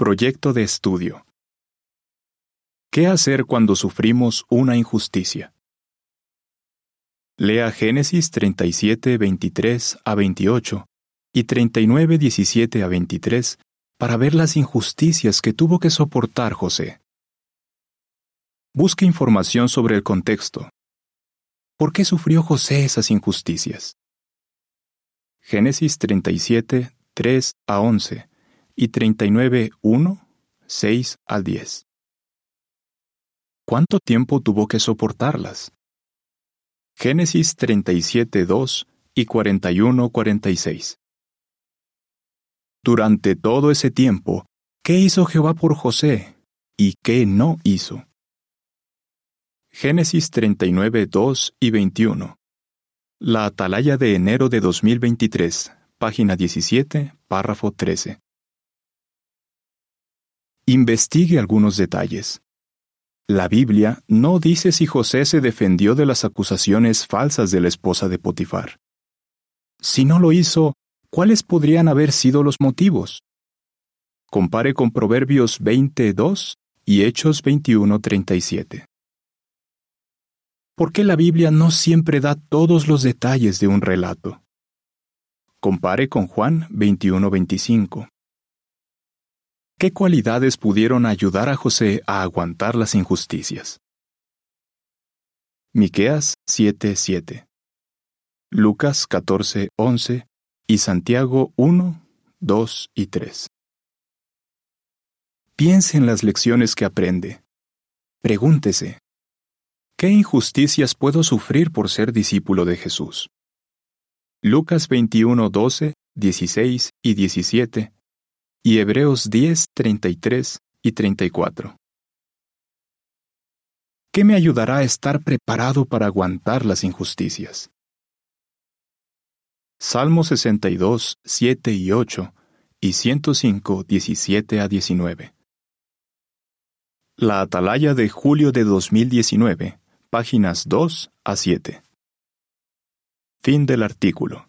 Proyecto de estudio. ¿Qué hacer cuando sufrimos una injusticia? Lea Génesis 37, 23 a 28 y 39, 17 a 23 para ver las injusticias que tuvo que soportar José. Busque información sobre el contexto. ¿Por qué sufrió José esas injusticias? Génesis 37, 3 a 11 y 39, 1, 6 al 10. ¿Cuánto tiempo tuvo que soportarlas? Génesis 37, 2 y 41, 46. Durante todo ese tiempo, ¿qué hizo Jehová por José y qué no hizo? Génesis 39, 2 y 21. La Atalaya de enero de 2023, página 17, párrafo 13. Investigue algunos detalles. La Biblia no dice si José se defendió de las acusaciones falsas de la esposa de Potifar. Si no lo hizo, ¿cuáles podrían haber sido los motivos? Compare con Proverbios 22 y Hechos 21:37. ¿Por qué la Biblia no siempre da todos los detalles de un relato? Compare con Juan 21:25. ¿Qué cualidades pudieron ayudar a José a aguantar las injusticias? Miqueas 7:7. Lucas 14:11 y Santiago 1, 2 y 3. Piense en las lecciones que aprende. Pregúntese, ¿Qué injusticias puedo sufrir por ser discípulo de Jesús? Lucas 21, 12, 16 y 17 y Hebreos 10, 33 y 34. ¿Qué me ayudará a estar preparado para aguantar las injusticias? Salmo 62, 7 y 8 y 105, 17 a 19. La Atalaya de julio de 2019 páginas 2 a 7. Fin del artículo.